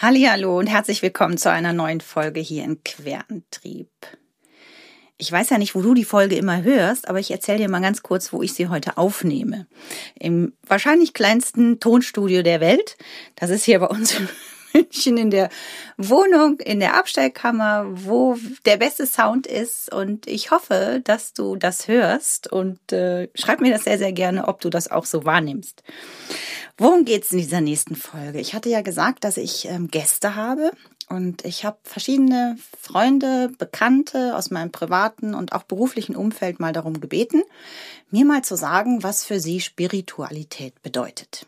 Hallo und herzlich willkommen zu einer neuen Folge hier in Querantrieb. Ich weiß ja nicht, wo du die Folge immer hörst, aber ich erzähle dir mal ganz kurz, wo ich sie heute aufnehme. Im wahrscheinlich kleinsten Tonstudio der Welt. Das ist hier bei uns München in der Wohnung, in der Abstellkammer, wo der beste Sound ist. Und ich hoffe, dass du das hörst und äh, schreib mir das sehr, sehr gerne, ob du das auch so wahrnimmst. Worum geht's in dieser nächsten Folge? Ich hatte ja gesagt, dass ich ähm, Gäste habe und ich habe verschiedene Freunde, Bekannte aus meinem privaten und auch beruflichen Umfeld mal darum gebeten, mir mal zu sagen, was für sie Spiritualität bedeutet.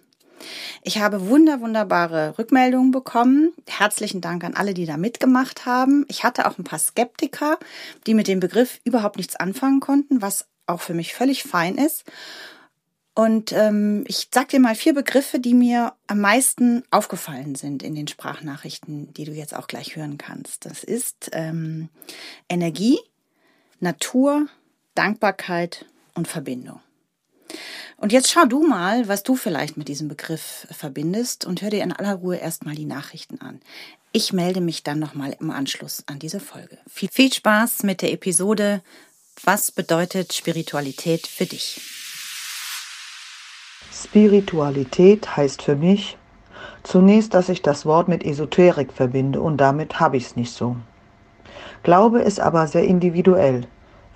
Ich habe wunder, wunderbare Rückmeldungen bekommen. Herzlichen Dank an alle, die da mitgemacht haben. Ich hatte auch ein paar Skeptiker, die mit dem Begriff überhaupt nichts anfangen konnten, was auch für mich völlig fein ist. Und ähm, ich sag dir mal vier Begriffe, die mir am meisten aufgefallen sind in den Sprachnachrichten, die du jetzt auch gleich hören kannst. Das ist ähm, Energie, Natur, Dankbarkeit und Verbindung. Und jetzt schau du mal, was du vielleicht mit diesem Begriff verbindest und hör dir in aller Ruhe erstmal die Nachrichten an. Ich melde mich dann nochmal im Anschluss an diese Folge. Viel, viel Spaß mit der Episode Was bedeutet Spiritualität für dich? Spiritualität heißt für mich zunächst, dass ich das Wort mit Esoterik verbinde und damit habe ich es nicht so. Glaube ist aber sehr individuell,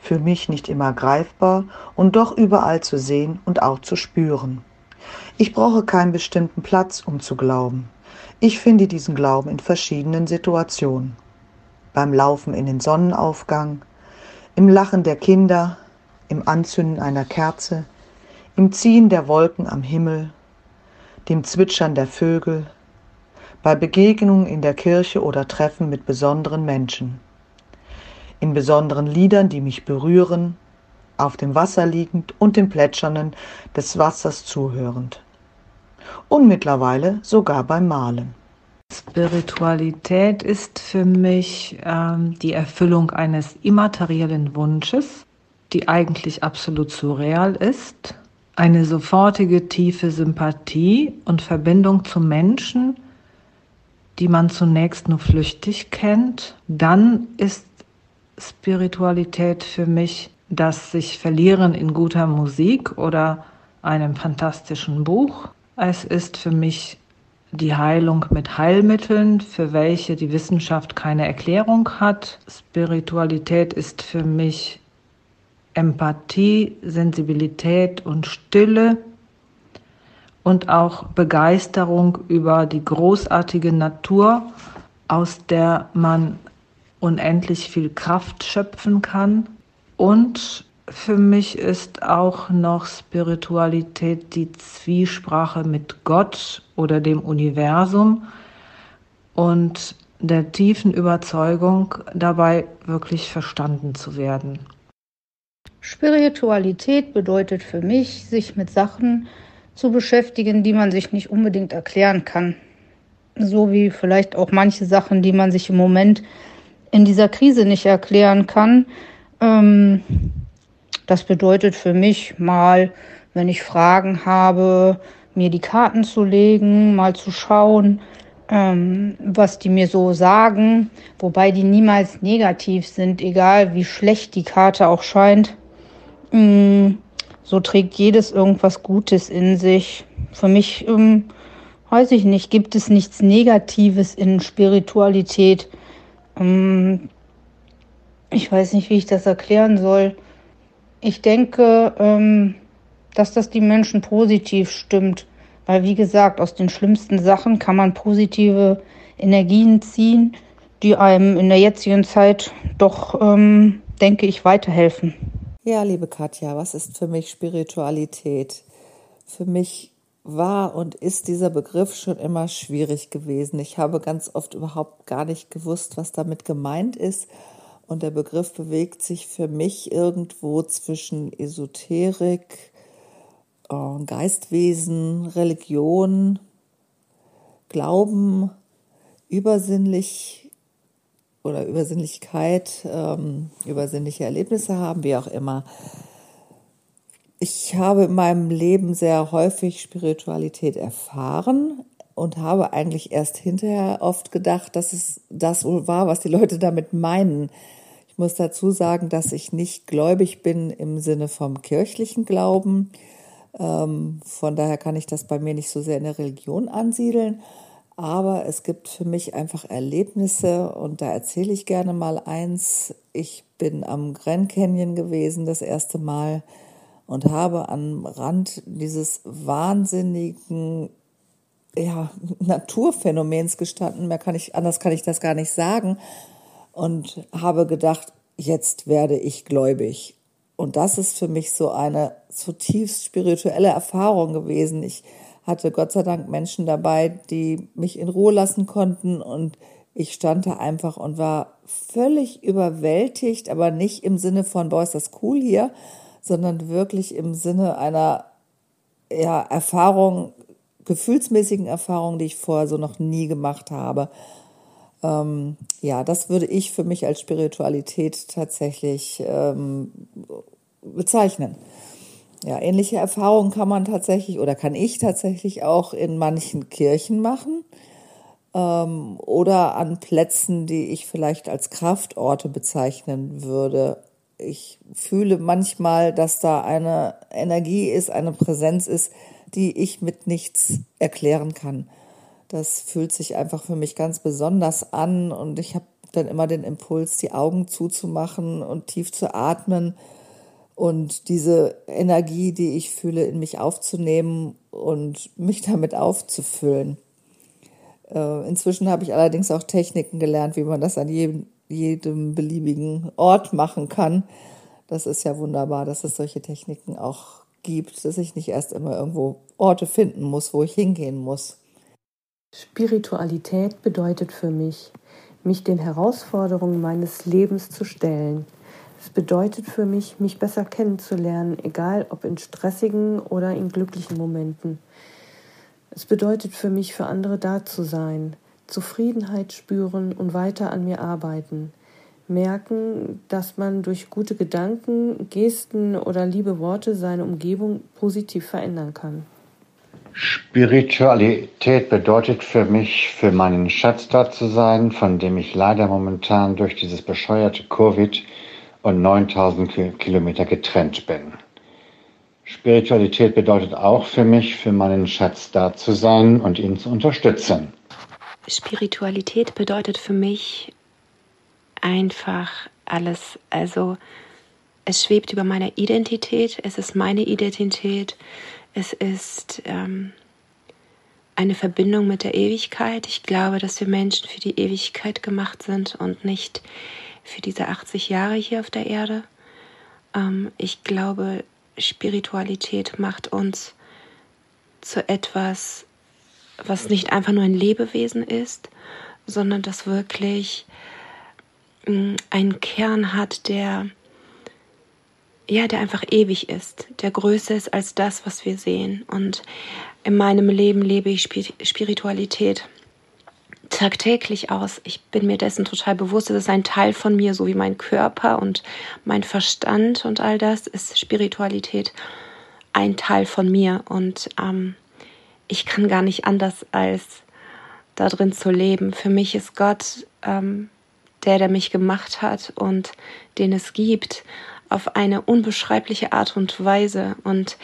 für mich nicht immer greifbar und doch überall zu sehen und auch zu spüren. Ich brauche keinen bestimmten Platz, um zu glauben. Ich finde diesen Glauben in verschiedenen Situationen. Beim Laufen in den Sonnenaufgang, im Lachen der Kinder, im Anzünden einer Kerze, im Ziehen der Wolken am Himmel, dem Zwitschern der Vögel, bei Begegnungen in der Kirche oder Treffen mit besonderen Menschen, in besonderen Liedern, die mich berühren, auf dem Wasser liegend und dem Plätschernden des Wassers zuhörend. Und mittlerweile sogar beim Malen. Spiritualität ist für mich ähm, die Erfüllung eines immateriellen Wunsches, die eigentlich absolut surreal ist eine sofortige tiefe Sympathie und Verbindung zu Menschen, die man zunächst nur flüchtig kennt. Dann ist Spiritualität für mich das sich verlieren in guter Musik oder einem fantastischen Buch. Es ist für mich die Heilung mit Heilmitteln, für welche die Wissenschaft keine Erklärung hat. Spiritualität ist für mich Empathie, Sensibilität und Stille und auch Begeisterung über die großartige Natur, aus der man unendlich viel Kraft schöpfen kann. Und für mich ist auch noch Spiritualität die Zwiesprache mit Gott oder dem Universum und der tiefen Überzeugung, dabei wirklich verstanden zu werden. Spiritualität bedeutet für mich, sich mit Sachen zu beschäftigen, die man sich nicht unbedingt erklären kann. So wie vielleicht auch manche Sachen, die man sich im Moment in dieser Krise nicht erklären kann. Ähm, das bedeutet für mich mal, wenn ich Fragen habe, mir die Karten zu legen, mal zu schauen, ähm, was die mir so sagen, wobei die niemals negativ sind, egal wie schlecht die Karte auch scheint. Mm, so trägt jedes irgendwas Gutes in sich. Für mich, ähm, weiß ich nicht, gibt es nichts Negatives in Spiritualität. Ähm, ich weiß nicht, wie ich das erklären soll. Ich denke, ähm, dass das die Menschen positiv stimmt. Weil, wie gesagt, aus den schlimmsten Sachen kann man positive Energien ziehen, die einem in der jetzigen Zeit doch, ähm, denke ich, weiterhelfen. Ja, liebe Katja, was ist für mich Spiritualität? Für mich war und ist dieser Begriff schon immer schwierig gewesen. Ich habe ganz oft überhaupt gar nicht gewusst, was damit gemeint ist. Und der Begriff bewegt sich für mich irgendwo zwischen Esoterik, äh, Geistwesen, Religion, Glauben, übersinnlich, oder Übersinnlichkeit, ähm, übersinnliche Erlebnisse haben, wie auch immer. Ich habe in meinem Leben sehr häufig Spiritualität erfahren, und habe eigentlich erst hinterher oft gedacht, dass es das wohl war, was die Leute damit meinen. Ich muss dazu sagen, dass ich nicht gläubig bin im Sinne vom kirchlichen Glauben. Ähm, von daher kann ich das bei mir nicht so sehr in der Religion ansiedeln. Aber es gibt für mich einfach Erlebnisse und da erzähle ich gerne mal eins. Ich bin am Grand Canyon gewesen das erste Mal und habe am Rand dieses wahnsinnigen ja, Naturphänomens gestanden. Mehr kann ich, anders kann ich das gar nicht sagen. Und habe gedacht, jetzt werde ich gläubig. Und das ist für mich so eine zutiefst spirituelle Erfahrung gewesen. Ich hatte Gott sei Dank Menschen dabei, die mich in Ruhe lassen konnten und ich stand da einfach und war völlig überwältigt, aber nicht im Sinne von, boah, ist das cool hier, sondern wirklich im Sinne einer ja, Erfahrung, gefühlsmäßigen Erfahrung, die ich vorher so noch nie gemacht habe. Ähm, ja, das würde ich für mich als Spiritualität tatsächlich ähm, bezeichnen. Ja, ähnliche Erfahrungen kann man tatsächlich oder kann ich tatsächlich auch in manchen Kirchen machen ähm, oder an Plätzen, die ich vielleicht als Kraftorte bezeichnen würde. Ich fühle manchmal, dass da eine Energie ist, eine Präsenz ist, die ich mit nichts erklären kann. Das fühlt sich einfach für mich ganz besonders an und ich habe dann immer den Impuls, die Augen zuzumachen und tief zu atmen und diese Energie, die ich fühle, in mich aufzunehmen und mich damit aufzufüllen. Äh, inzwischen habe ich allerdings auch Techniken gelernt, wie man das an jedem, jedem beliebigen Ort machen kann. Das ist ja wunderbar, dass es solche Techniken auch gibt, dass ich nicht erst immer irgendwo Orte finden muss, wo ich hingehen muss. Spiritualität bedeutet für mich, mich den Herausforderungen meines Lebens zu stellen, es bedeutet für mich, mich besser kennenzulernen, egal ob in stressigen oder in glücklichen Momenten. Es bedeutet für mich, für andere da zu sein, Zufriedenheit spüren und weiter an mir arbeiten. Merken, dass man durch gute Gedanken, Gesten oder liebe Worte seine Umgebung positiv verändern kann. Spiritualität bedeutet für mich, für meinen Schatz da zu sein, von dem ich leider momentan durch dieses bescheuerte Covid und 9000 Kilometer getrennt bin. Spiritualität bedeutet auch für mich, für meinen Schatz da zu sein und ihn zu unterstützen. Spiritualität bedeutet für mich einfach alles. Also es schwebt über meiner Identität, es ist meine Identität, es ist ähm, eine Verbindung mit der Ewigkeit. Ich glaube, dass wir Menschen für die Ewigkeit gemacht sind und nicht für diese 80 Jahre hier auf der Erde. Ähm, ich glaube, Spiritualität macht uns zu etwas, was nicht einfach nur ein Lebewesen ist, sondern das wirklich mm, einen Kern hat, der ja, der einfach ewig ist, der größer ist als das, was wir sehen. Und in meinem Leben lebe ich Spiritualität tagtäglich aus. Ich bin mir dessen total bewusst. Es ist ein Teil von mir, so wie mein Körper und mein Verstand und all das ist Spiritualität ein Teil von mir. Und ähm, ich kann gar nicht anders als da drin zu leben. Für mich ist Gott ähm, der, der mich gemacht hat und den es gibt, auf eine unbeschreibliche Art und Weise. Und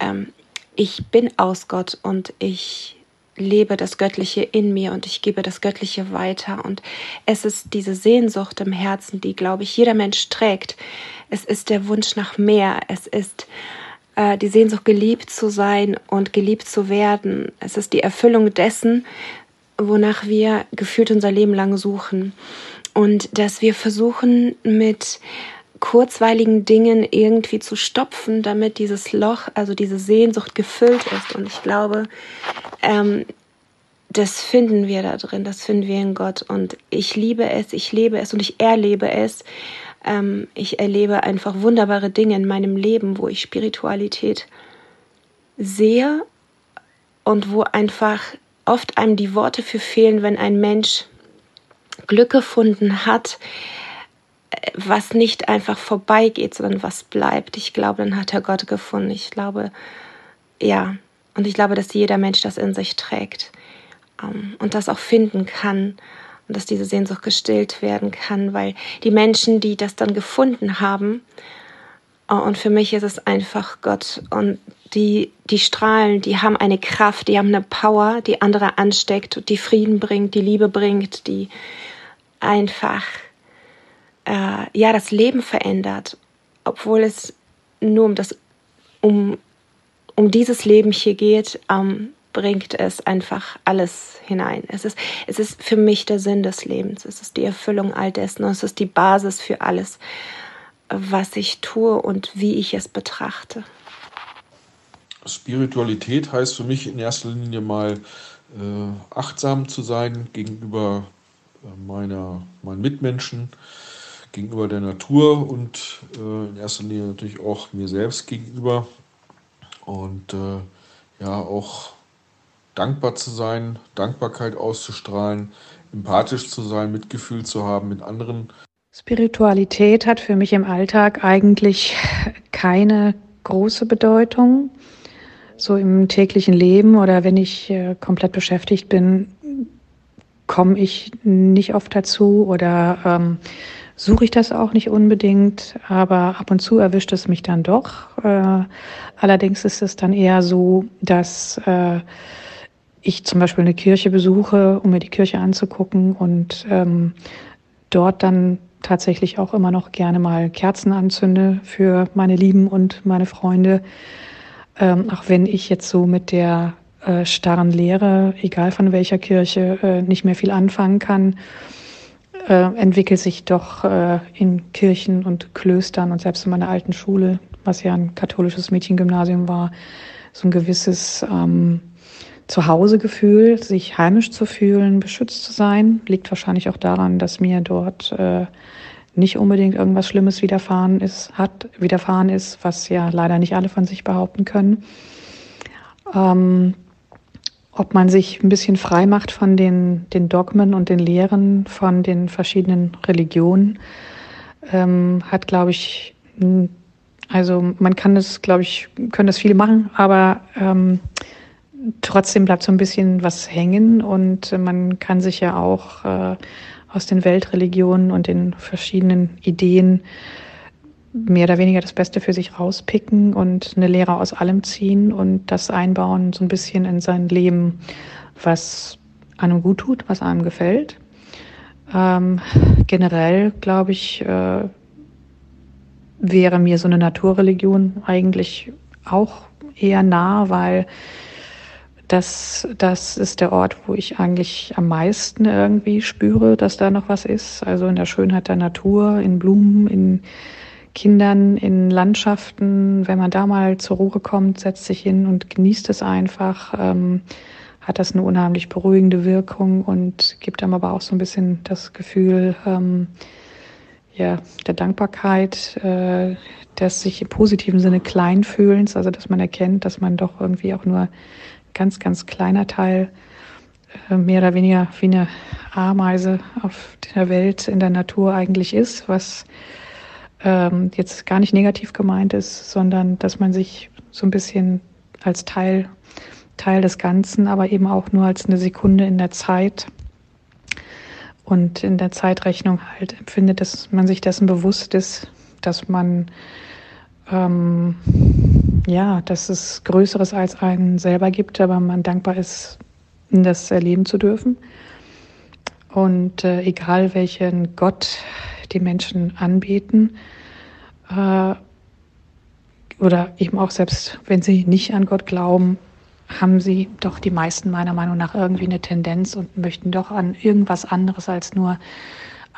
ähm, ich bin aus Gott und ich lebe das Göttliche in mir und ich gebe das Göttliche weiter. Und es ist diese Sehnsucht im Herzen, die, glaube ich, jeder Mensch trägt. Es ist der Wunsch nach mehr. Es ist äh, die Sehnsucht, geliebt zu sein und geliebt zu werden. Es ist die Erfüllung dessen, wonach wir gefühlt unser Leben lang suchen. Und dass wir versuchen, mit kurzweiligen Dingen irgendwie zu stopfen, damit dieses Loch, also diese Sehnsucht gefüllt ist. Und ich glaube, ähm, das finden wir da drin, das finden wir in Gott. Und ich liebe es, ich lebe es und ich erlebe es. Ähm, ich erlebe einfach wunderbare Dinge in meinem Leben, wo ich Spiritualität sehe und wo einfach oft einem die Worte für fehlen, wenn ein Mensch Glück gefunden hat, was nicht einfach vorbeigeht, sondern was bleibt. Ich glaube, dann hat er Gott gefunden. Ich glaube, ja. Und ich glaube, dass jeder Mensch das in sich trägt. ähm, und das auch finden kann und dass diese Sehnsucht gestillt werden kann, weil die Menschen, die das dann gefunden haben, äh, und für mich ist es einfach Gott. Und die, die strahlen, die haben eine Kraft, die haben eine Power, die andere ansteckt, die Frieden bringt, die Liebe bringt, die einfach äh, ja das Leben verändert, obwohl es nur um das um um dieses Leben hier geht, ähm, bringt es einfach alles hinein. Es ist, es ist für mich der Sinn des Lebens. Es ist die Erfüllung all dessen. Es ist die Basis für alles, was ich tue und wie ich es betrachte. Spiritualität heißt für mich in erster Linie mal äh, achtsam zu sein gegenüber äh, meiner, meinen Mitmenschen, gegenüber der Natur und äh, in erster Linie natürlich auch mir selbst gegenüber. Und äh, ja, auch dankbar zu sein, Dankbarkeit auszustrahlen, empathisch zu sein, Mitgefühl zu haben mit anderen. Spiritualität hat für mich im Alltag eigentlich keine große Bedeutung. So im täglichen Leben oder wenn ich äh, komplett beschäftigt bin, komme ich nicht oft dazu oder ähm, suche ich das auch nicht unbedingt, aber ab und zu erwischt es mich dann doch. Äh, allerdings ist es dann eher so, dass äh, ich zum Beispiel eine Kirche besuche, um mir die Kirche anzugucken und ähm, dort dann tatsächlich auch immer noch gerne mal Kerzen anzünde für meine Lieben und meine Freunde. Ähm, auch wenn ich jetzt so mit der äh, starren Lehre, egal von welcher Kirche, äh, nicht mehr viel anfangen kann, äh, entwickelt sich doch äh, in Kirchen und Klöstern und selbst in meiner alten Schule, was ja ein katholisches Mädchengymnasium war, so ein gewisses ähm, Zuhausegefühl, sich heimisch zu fühlen, beschützt zu sein, liegt wahrscheinlich auch daran, dass mir dort äh, nicht unbedingt irgendwas Schlimmes widerfahren ist, hat, widerfahren ist, was ja leider nicht alle von sich behaupten können. Ähm, ob man sich ein bisschen frei macht von den, den Dogmen und den Lehren von den verschiedenen Religionen, ähm, hat, glaube ich, also man kann das, glaube ich, können das viele machen, aber ähm, trotzdem bleibt so ein bisschen was hängen und man kann sich ja auch äh, aus den Weltreligionen und den verschiedenen Ideen mehr oder weniger das Beste für sich rauspicken und eine Lehre aus allem ziehen und das einbauen so ein bisschen in sein Leben, was einem gut tut, was einem gefällt. Ähm, generell glaube ich, äh, wäre mir so eine Naturreligion eigentlich auch eher nah, weil das, das ist der Ort, wo ich eigentlich am meisten irgendwie spüre, dass da noch was ist. Also in der Schönheit der Natur, in Blumen, in Kindern, in Landschaften. Wenn man da mal zur Ruhe kommt, setzt sich hin und genießt es einfach, ähm, hat das eine unheimlich beruhigende Wirkung und gibt einem aber auch so ein bisschen das Gefühl, ähm, ja, der Dankbarkeit, äh, des sich im positiven Sinne klein fühlens, also dass man erkennt, dass man doch irgendwie auch nur ganz, ganz kleiner Teil, äh, mehr oder weniger wie eine Ameise auf der Welt in der Natur eigentlich ist, was ähm, jetzt gar nicht negativ gemeint ist, sondern dass man sich so ein bisschen als Teil, Teil des Ganzen, aber eben auch nur als eine Sekunde in der Zeit und in der Zeitrechnung halt empfindet, dass man sich dessen bewusst ist, dass man ähm, ja, dass es Größeres als einen selber gibt, aber man dankbar ist, das erleben zu dürfen. Und äh, egal welchen Gott die Menschen anbeten, äh, oder eben auch selbst wenn sie nicht an Gott glauben, haben sie doch die meisten meiner Meinung nach irgendwie eine Tendenz und möchten doch an irgendwas anderes als nur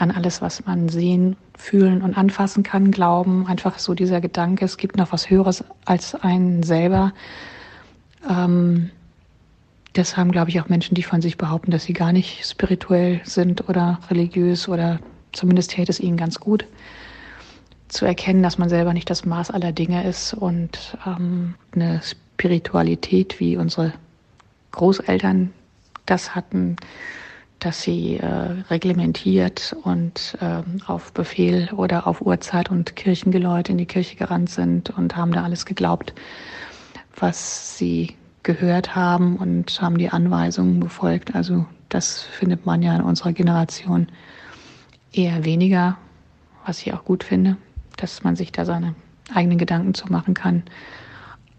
an alles, was man sehen, fühlen und anfassen kann, glauben. Einfach so dieser Gedanke, es gibt noch was Höheres als einen selber. Ähm, das haben, glaube ich, auch Menschen, die von sich behaupten, dass sie gar nicht spirituell sind oder religiös oder zumindest täte es ihnen ganz gut zu erkennen, dass man selber nicht das Maß aller Dinge ist und ähm, eine Spiritualität, wie unsere Großeltern das hatten, dass sie äh, reglementiert und äh, auf Befehl oder auf Uhrzeit und Kirchengeläute in die Kirche gerannt sind und haben da alles geglaubt, was sie gehört haben und haben die Anweisungen befolgt. Also das findet man ja in unserer Generation eher weniger, was ich auch gut finde, dass man sich da seine eigenen Gedanken zu machen kann.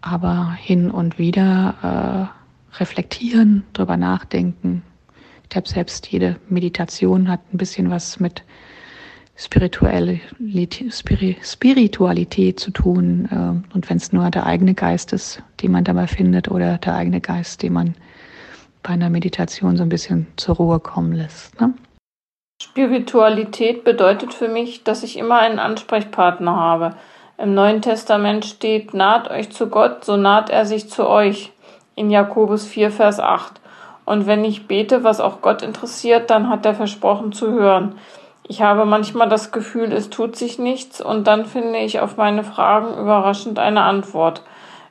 Aber hin und wieder äh, reflektieren, drüber nachdenken. Ich glaube, selbst jede Meditation hat ein bisschen was mit Spiritualität, zu tun. Äh, und wenn es nur der eigene Geist ist, den man dabei findet, oder der eigene Geist, den man bei einer Meditation so ein bisschen zur Ruhe kommen lässt. Ne? Spiritualität bedeutet für mich, dass ich immer einen Ansprechpartner habe. Im Neuen Testament steht, naht euch zu Gott, so naht er sich zu euch. In Jakobus 4, Vers 8. Und wenn ich bete, was auch Gott interessiert, dann hat er versprochen zu hören. Ich habe manchmal das Gefühl, es tut sich nichts und dann finde ich auf meine Fragen überraschend eine Antwort.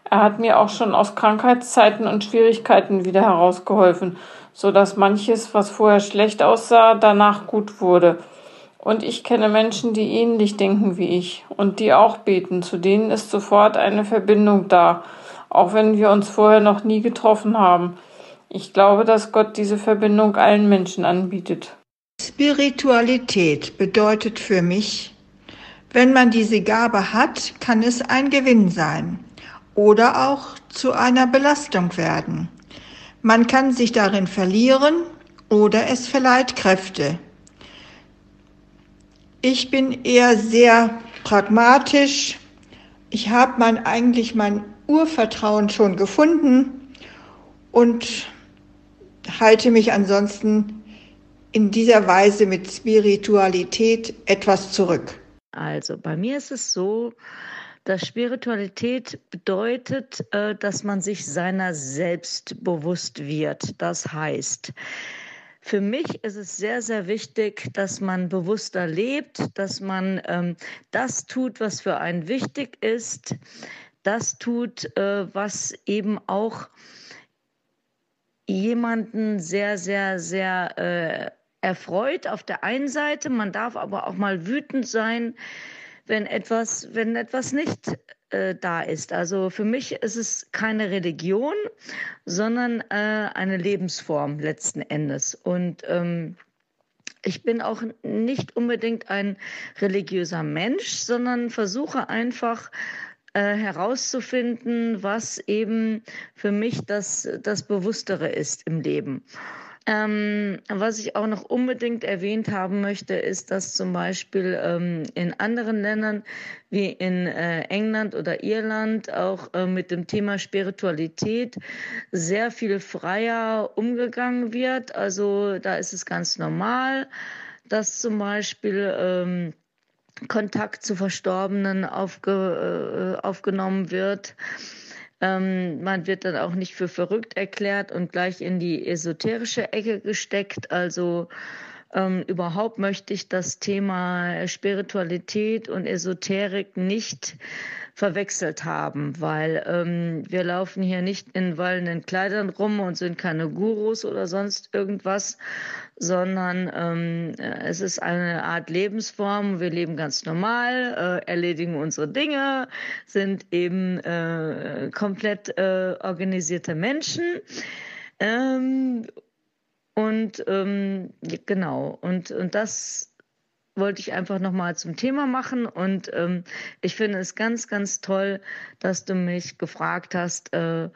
Er hat mir auch schon aus Krankheitszeiten und Schwierigkeiten wieder herausgeholfen, so dass manches, was vorher schlecht aussah, danach gut wurde. Und ich kenne Menschen, die ähnlich denken wie ich und die auch beten. Zu denen ist sofort eine Verbindung da, auch wenn wir uns vorher noch nie getroffen haben. Ich glaube, dass Gott diese Verbindung allen Menschen anbietet. Spiritualität bedeutet für mich, wenn man diese Gabe hat, kann es ein Gewinn sein oder auch zu einer Belastung werden. Man kann sich darin verlieren oder es verleiht Kräfte. Ich bin eher sehr pragmatisch. Ich habe mein, eigentlich mein Urvertrauen schon gefunden und halte mich ansonsten in dieser Weise mit Spiritualität etwas zurück? Also bei mir ist es so, dass Spiritualität bedeutet, äh, dass man sich seiner selbst bewusst wird. Das heißt, für mich ist es sehr, sehr wichtig, dass man bewusster lebt, dass man ähm, das tut, was für einen wichtig ist, das tut, äh, was eben auch jemanden sehr, sehr, sehr äh, erfreut auf der einen Seite, man darf aber auch mal wütend sein, wenn etwas, wenn etwas nicht äh, da ist. Also für mich ist es keine Religion, sondern äh, eine Lebensform letzten Endes. Und ähm, ich bin auch nicht unbedingt ein religiöser Mensch, sondern versuche einfach äh, herauszufinden, was eben für mich das, das Bewusstere ist im Leben. Ähm, was ich auch noch unbedingt erwähnt haben möchte, ist, dass zum Beispiel ähm, in anderen Ländern wie in äh, England oder Irland auch äh, mit dem Thema Spiritualität sehr viel freier umgegangen wird. Also da ist es ganz normal, dass zum Beispiel ähm, Kontakt zu Verstorbenen aufge, äh, aufgenommen wird. Ähm, man wird dann auch nicht für verrückt erklärt und gleich in die esoterische Ecke gesteckt. Also ähm, überhaupt möchte ich das Thema Spiritualität und Esoterik nicht verwechselt haben, weil ähm, wir laufen hier nicht in wallenden Kleidern rum und sind keine Gurus oder sonst irgendwas, sondern ähm, es ist eine Art Lebensform. Wir leben ganz normal, äh, erledigen unsere Dinge, sind eben äh, komplett äh, organisierte Menschen. Ähm, und ähm, genau, und, und das wollte ich einfach nochmal zum Thema machen. Und ähm, ich finde es ganz, ganz toll, dass du mich gefragt hast, äh,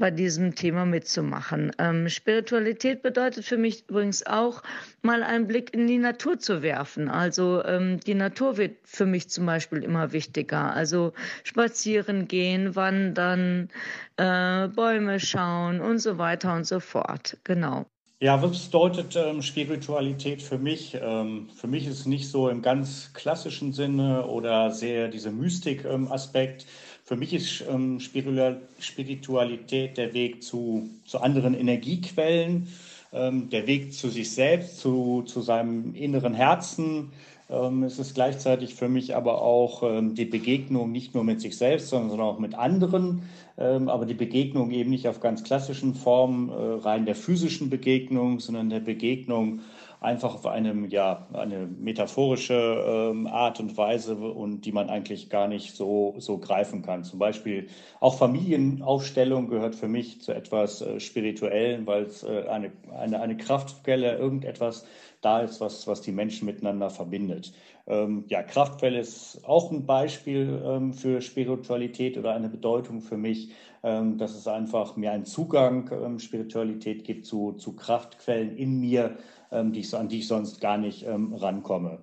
bei diesem Thema mitzumachen. Ähm, Spiritualität bedeutet für mich übrigens auch, mal einen Blick in die Natur zu werfen. Also ähm, die Natur wird für mich zum Beispiel immer wichtiger. Also spazieren gehen, wandern, äh, Bäume schauen und so weiter und so fort. Genau. Ja, was bedeutet ähm, Spiritualität für mich? Ähm, für mich ist es nicht so im ganz klassischen Sinne oder sehr dieser Mystik-Aspekt. Ähm, für mich ist ähm, Spiritualität der Weg zu, zu anderen Energiequellen, ähm, der Weg zu sich selbst, zu, zu seinem inneren Herzen. Ähm, es ist gleichzeitig für mich aber auch ähm, die Begegnung nicht nur mit sich selbst, sondern auch mit anderen ähm, aber die Begegnung eben nicht auf ganz klassischen Formen, äh, rein der physischen Begegnung, sondern der Begegnung einfach auf einem, ja, eine metaphorische ähm, Art und Weise und die man eigentlich gar nicht so, so greifen kann. Zum Beispiel auch Familienaufstellung gehört für mich zu etwas äh, Spirituellen, weil es äh, eine, eine, eine Kraftquelle, irgendetwas da ist, was, was die Menschen miteinander verbindet. Ähm, ja, Kraftquelle ist auch ein Beispiel ähm, für Spiritualität oder eine Bedeutung für mich, ähm, dass es einfach mir einen Zugang ähm, Spiritualität gibt zu, zu Kraftquellen in mir, ähm, die ich, an die ich sonst gar nicht ähm, rankomme.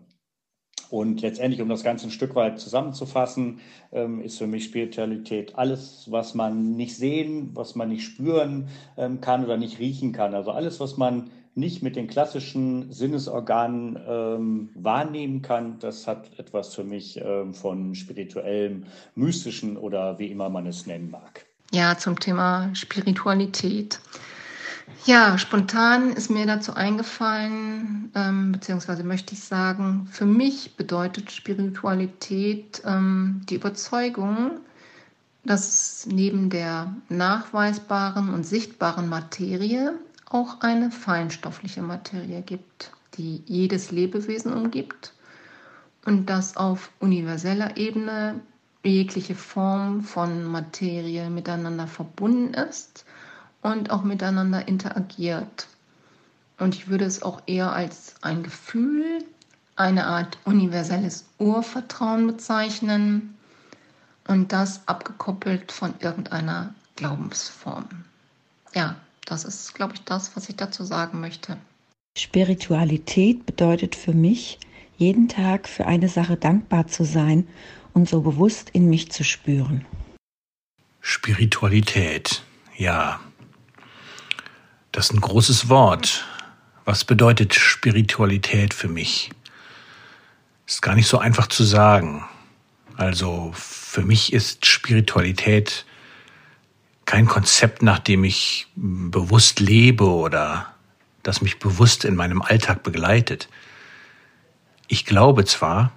Und letztendlich, um das Ganze ein Stück weit zusammenzufassen, ähm, ist für mich Spiritualität alles, was man nicht sehen, was man nicht spüren ähm, kann oder nicht riechen kann. Also alles, was man nicht mit den klassischen Sinnesorganen ähm, wahrnehmen kann, das hat etwas für mich ähm, von spirituellem, mystischen oder wie immer man es nennen mag. Ja, zum Thema Spiritualität. Ja, spontan ist mir dazu eingefallen, ähm, beziehungsweise möchte ich sagen, für mich bedeutet Spiritualität ähm, die Überzeugung, dass es neben der nachweisbaren und sichtbaren Materie auch eine feinstoffliche Materie gibt, die jedes Lebewesen umgibt und dass auf universeller Ebene jegliche Form von Materie miteinander verbunden ist und auch miteinander interagiert. Und ich würde es auch eher als ein Gefühl, eine Art universelles Urvertrauen bezeichnen und das abgekoppelt von irgendeiner Glaubensform. Ja, das ist, glaube ich, das, was ich dazu sagen möchte. Spiritualität bedeutet für mich, jeden Tag für eine Sache dankbar zu sein und so bewusst in mich zu spüren. Spiritualität, ja, das ist ein großes Wort. Was bedeutet Spiritualität für mich? Ist gar nicht so einfach zu sagen. Also für mich ist Spiritualität kein Konzept, nach dem ich bewusst lebe oder das mich bewusst in meinem Alltag begleitet. Ich glaube zwar,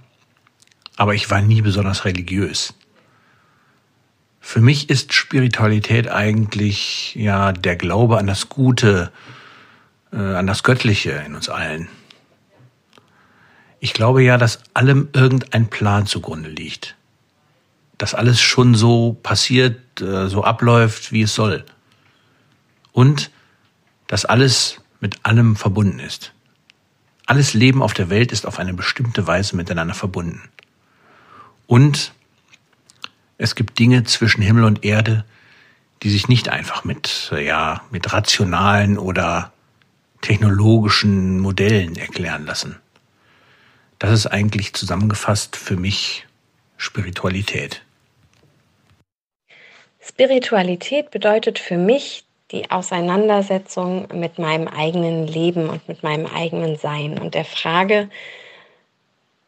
aber ich war nie besonders religiös. Für mich ist Spiritualität eigentlich ja der Glaube an das Gute, äh, an das Göttliche in uns allen. Ich glaube ja, dass allem irgendein Plan zugrunde liegt. Dass alles schon so passiert, äh, so abläuft, wie es soll. Und dass alles mit allem verbunden ist. Alles Leben auf der Welt ist auf eine bestimmte Weise miteinander verbunden. Und es gibt Dinge zwischen Himmel und Erde, die sich nicht einfach mit, ja, mit rationalen oder technologischen Modellen erklären lassen. Das ist eigentlich zusammengefasst für mich Spiritualität. Spiritualität bedeutet für mich die Auseinandersetzung mit meinem eigenen Leben und mit meinem eigenen Sein und der Frage,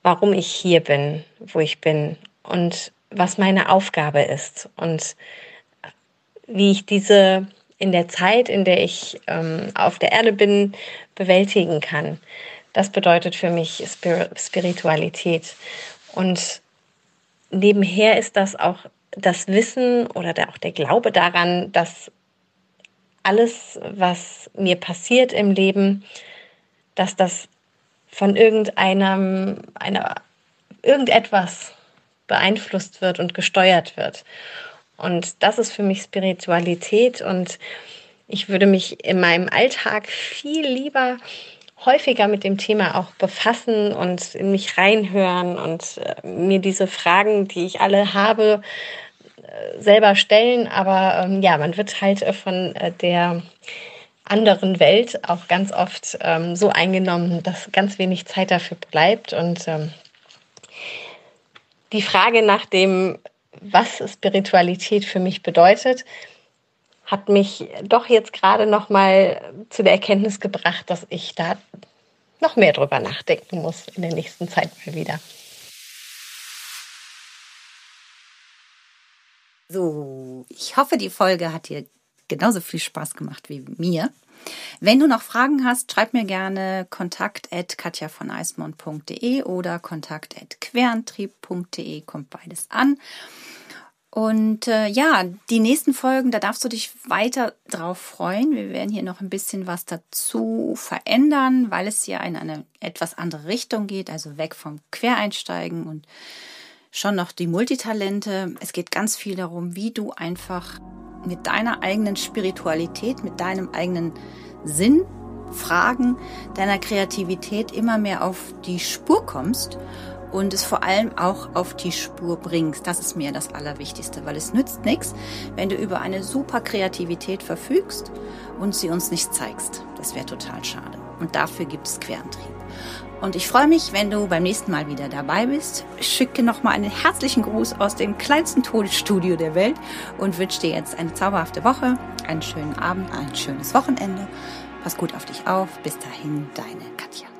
warum ich hier bin, wo ich bin und was meine Aufgabe ist und wie ich diese in der Zeit, in der ich ähm, auf der Erde bin, bewältigen kann. Das bedeutet für mich Spir Spiritualität. Und nebenher ist das auch das Wissen oder der, auch der Glaube daran, dass alles, was mir passiert im Leben, dass das von irgendeinem, einer, irgendetwas beeinflusst wird und gesteuert wird. Und das ist für mich Spiritualität und ich würde mich in meinem Alltag viel lieber häufiger mit dem Thema auch befassen und in mich reinhören und äh, mir diese Fragen, die ich alle habe, äh, selber stellen. Aber ähm, ja, man wird halt äh, von der anderen Welt auch ganz oft ähm, so eingenommen, dass ganz wenig Zeit dafür bleibt. Und ähm, die Frage nach dem, was Spiritualität für mich bedeutet, hat mich doch jetzt gerade noch mal zu der Erkenntnis gebracht, dass ich da noch mehr drüber nachdenken muss in der nächsten Zeit mal wieder. So, ich hoffe, die Folge hat dir genauso viel Spaß gemacht wie mir. Wenn du noch Fragen hast, schreib mir gerne kontakt at katja von eismond.de oder kontakt at querantrieb.de, kommt beides an. Und äh, ja, die nächsten Folgen, da darfst du dich weiter drauf freuen. Wir werden hier noch ein bisschen was dazu verändern, weil es hier in eine etwas andere Richtung geht, also weg vom Quereinsteigen und schon noch die Multitalente. Es geht ganz viel darum, wie du einfach mit deiner eigenen Spiritualität, mit deinem eigenen Sinn, Fragen, deiner Kreativität immer mehr auf die Spur kommst und es vor allem auch auf die Spur bringst. Das ist mir das Allerwichtigste, weil es nützt nichts, wenn du über eine super Kreativität verfügst und sie uns nicht zeigst. Das wäre total schade. Und dafür gibt es Querantrieb. Und ich freue mich, wenn du beim nächsten Mal wieder dabei bist. Ich schicke nochmal einen herzlichen Gruß aus dem kleinsten Tonstudio der Welt und wünsche dir jetzt eine zauberhafte Woche, einen schönen Abend, ein schönes Wochenende. Pass gut auf dich auf. Bis dahin, deine Katja.